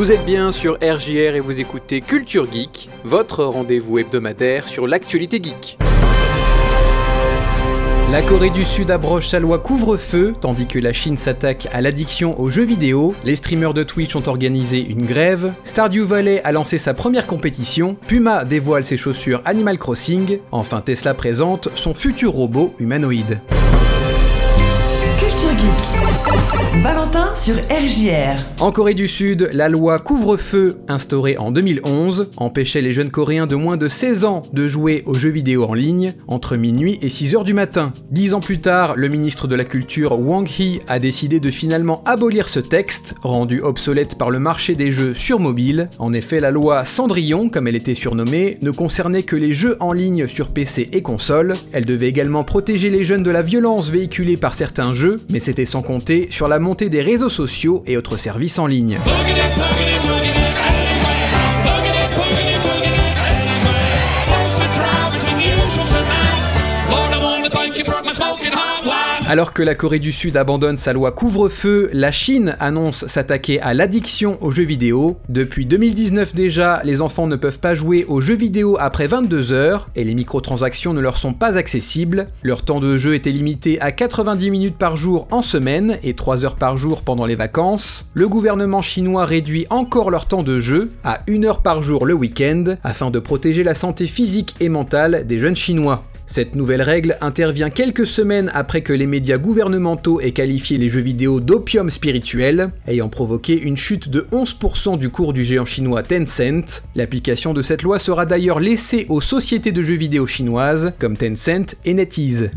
Vous êtes bien sur RJR et vous écoutez Culture Geek, votre rendez-vous hebdomadaire sur l'actualité geek. La Corée du Sud abroge sa loi couvre-feu, tandis que la Chine s'attaque à l'addiction aux jeux vidéo. Les streamers de Twitch ont organisé une grève. Stardew Valley a lancé sa première compétition. Puma dévoile ses chaussures Animal Crossing. Enfin, Tesla présente son futur robot humanoïde. Culture Geek. Valentin sur RJR. En Corée du Sud, la loi couvre-feu, instaurée en 2011, empêchait les jeunes Coréens de moins de 16 ans de jouer aux jeux vidéo en ligne entre minuit et 6 heures du matin. Dix ans plus tard, le ministre de la Culture Wang Hee a décidé de finalement abolir ce texte, rendu obsolète par le marché des jeux sur mobile. En effet, la loi Cendrillon, comme elle était surnommée, ne concernait que les jeux en ligne sur PC et console. Elle devait également protéger les jeunes de la violence véhiculée par certains jeux, mais c'était sans compter sur la montée des réseaux sociaux et autres services en ligne. Alors que la Corée du Sud abandonne sa loi couvre-feu, la Chine annonce s'attaquer à l'addiction aux jeux vidéo. Depuis 2019 déjà, les enfants ne peuvent pas jouer aux jeux vidéo après 22 heures et les microtransactions ne leur sont pas accessibles. Leur temps de jeu était limité à 90 minutes par jour en semaine et 3 heures par jour pendant les vacances. Le gouvernement chinois réduit encore leur temps de jeu à 1 heure par jour le week-end afin de protéger la santé physique et mentale des jeunes chinois. Cette nouvelle règle intervient quelques semaines après que les médias gouvernementaux aient qualifié les jeux vidéo d'opium spirituel, ayant provoqué une chute de 11% du cours du géant chinois Tencent. L'application de cette loi sera d'ailleurs laissée aux sociétés de jeux vidéo chinoises comme Tencent et NetEase.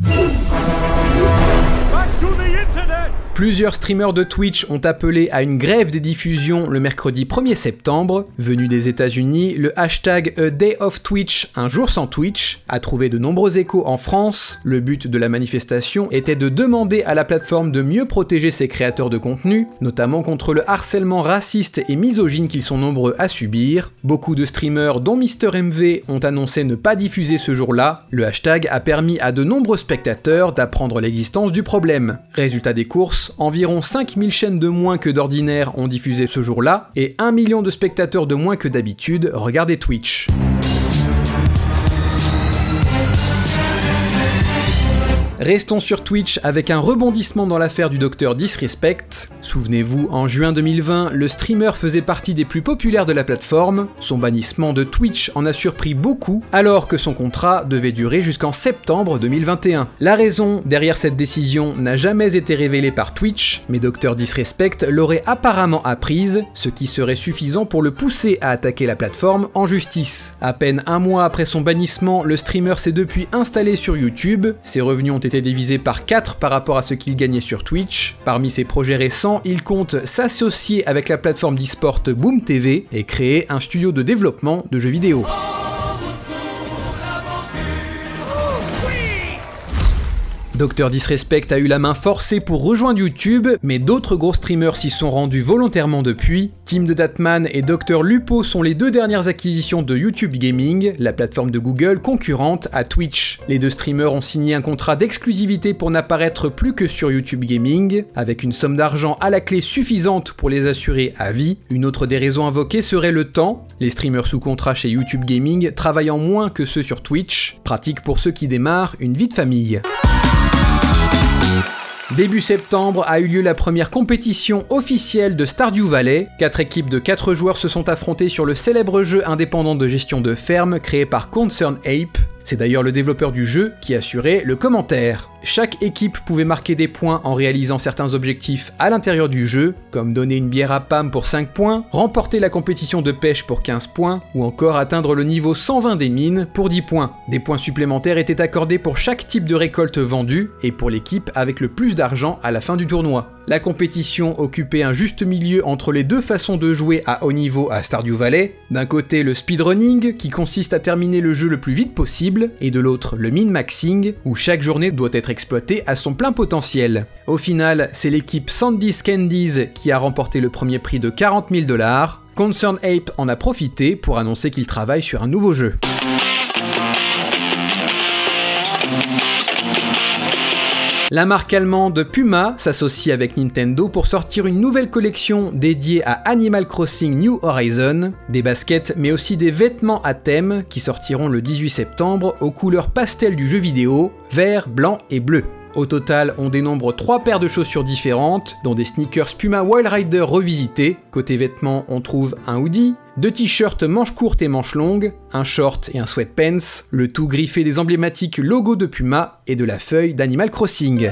Plusieurs streamers de Twitch ont appelé à une grève des diffusions le mercredi 1er septembre. Venu des États-Unis, le hashtag A Day of Twitch, un jour sans Twitch, a trouvé de nombreux échos en France. Le but de la manifestation était de demander à la plateforme de mieux protéger ses créateurs de contenu, notamment contre le harcèlement raciste et misogyne qu'ils sont nombreux à subir. Beaucoup de streamers, dont MrMV, ont annoncé ne pas diffuser ce jour-là. Le hashtag a permis à de nombreux spectateurs d'apprendre l'existence du problème. Résultat des courses, environ 5000 chaînes de moins que d'ordinaire ont diffusé ce jour-là, et 1 million de spectateurs de moins que d'habitude regardaient Twitch. Restons sur Twitch avec un rebondissement dans l'affaire du docteur Disrespect. Souvenez-vous, en juin 2020, le streamer faisait partie des plus populaires de la plateforme. Son bannissement de Twitch en a surpris beaucoup, alors que son contrat devait durer jusqu'en septembre 2021. La raison derrière cette décision n'a jamais été révélée par Twitch, mais Dr Disrespect l'aurait apparemment apprise, ce qui serait suffisant pour le pousser à attaquer la plateforme en justice. À peine un mois après son bannissement, le streamer s'est depuis installé sur YouTube. Ses revenus ont été divisé par 4 par rapport à ce qu'il gagnait sur Twitch. Parmi ses projets récents, il compte s'associer avec la plateforme d'e-sport Boom TV et créer un studio de développement de jeux vidéo. Dr Disrespect a eu la main forcée pour rejoindre YouTube, mais d'autres gros streamers s'y sont rendus volontairement depuis. Team de Datman et Dr Lupo sont les deux dernières acquisitions de YouTube Gaming, la plateforme de Google concurrente à Twitch. Les deux streamers ont signé un contrat d'exclusivité pour n'apparaître plus que sur YouTube Gaming, avec une somme d'argent à la clé suffisante pour les assurer à vie. Une autre des raisons invoquées serait le temps, les streamers sous contrat chez YouTube Gaming travaillant moins que ceux sur Twitch, pratique pour ceux qui démarrent une vie de famille. Début septembre a eu lieu la première compétition officielle de Stardew Valley. Quatre équipes de 4 joueurs se sont affrontées sur le célèbre jeu indépendant de gestion de ferme créé par Concern Ape. C'est d'ailleurs le développeur du jeu qui assurait le commentaire. Chaque équipe pouvait marquer des points en réalisant certains objectifs à l'intérieur du jeu, comme donner une bière à Pam pour 5 points, remporter la compétition de pêche pour 15 points, ou encore atteindre le niveau 120 des mines pour 10 points. Des points supplémentaires étaient accordés pour chaque type de récolte vendue et pour l'équipe avec le plus d'argent à la fin du tournoi. La compétition occupait un juste milieu entre les deux façons de jouer à haut niveau à Stardew Valley. D'un côté le speedrunning, qui consiste à terminer le jeu le plus vite possible, et de l'autre le min-maxing, où chaque journée doit être exploitée à son plein potentiel. Au final, c'est l'équipe Sandy's Candies qui a remporté le premier prix de 40 000 dollars. Concern Ape en a profité pour annoncer qu'il travaille sur un nouveau jeu. La marque allemande Puma s'associe avec Nintendo pour sortir une nouvelle collection dédiée à Animal Crossing New Horizon, des baskets mais aussi des vêtements à thème qui sortiront le 18 septembre aux couleurs pastel du jeu vidéo, vert, blanc et bleu. Au total, on dénombre 3 paires de chaussures différentes, dont des sneakers Puma Wild Rider revisités. Côté vêtements, on trouve un hoodie, deux t-shirts manches courtes et manches longues, un short et un sweatpants, le tout griffé des emblématiques logos de Puma et de la feuille d'Animal Crossing.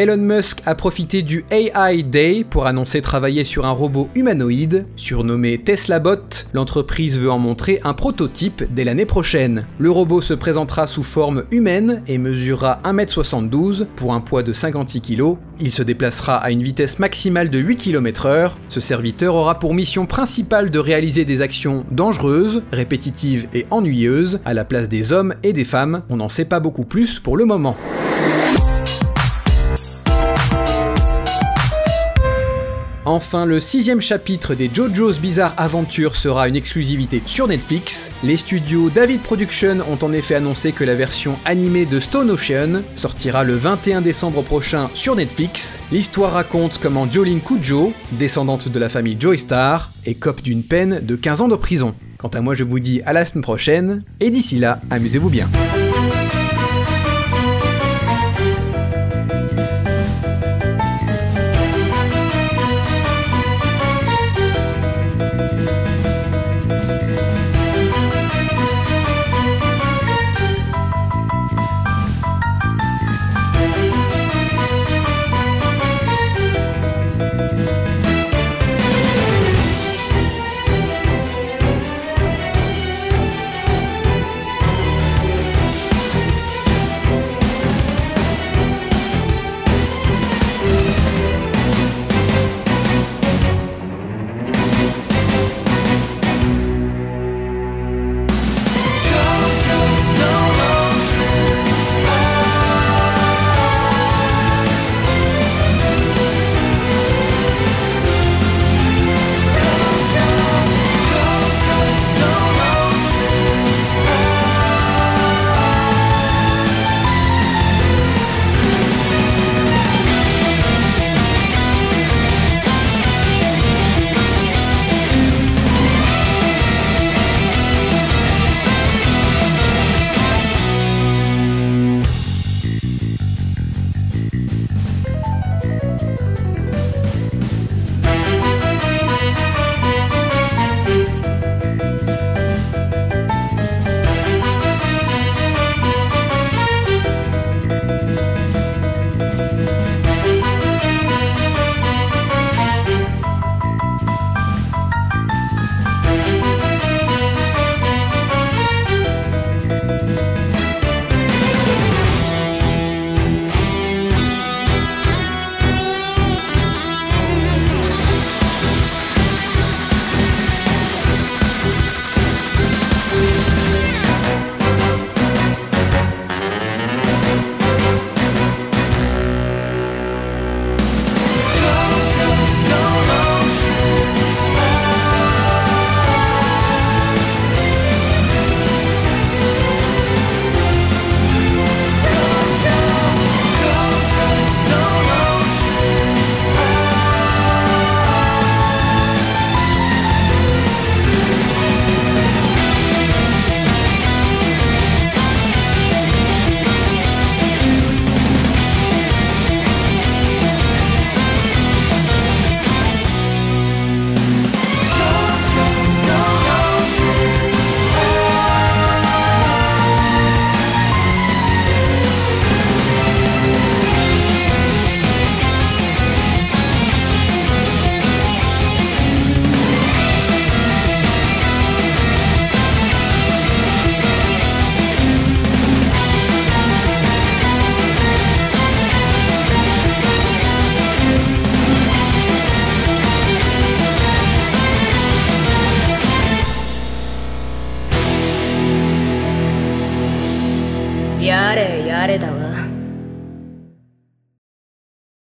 Elon Musk a profité du AI Day pour annoncer travailler sur un robot humanoïde. Surnommé Tesla Bot, l'entreprise veut en montrer un prototype dès l'année prochaine. Le robot se présentera sous forme humaine et mesurera 1m72 pour un poids de 56 kg. Il se déplacera à une vitesse maximale de 8 km/h. Ce serviteur aura pour mission principale de réaliser des actions dangereuses, répétitives et ennuyeuses à la place des hommes et des femmes. On n'en sait pas beaucoup plus pour le moment. Enfin, le sixième chapitre des JoJo's Bizarre Adventure sera une exclusivité sur Netflix. Les studios David Production ont en effet annoncé que la version animée de Stone Ocean sortira le 21 décembre prochain sur Netflix. L'histoire raconte comment Jolene Kujo, descendante de la famille Joystar, est cope d'une peine de 15 ans de prison. Quant à moi, je vous dis à la semaine prochaine, et d'ici là, amusez-vous bien.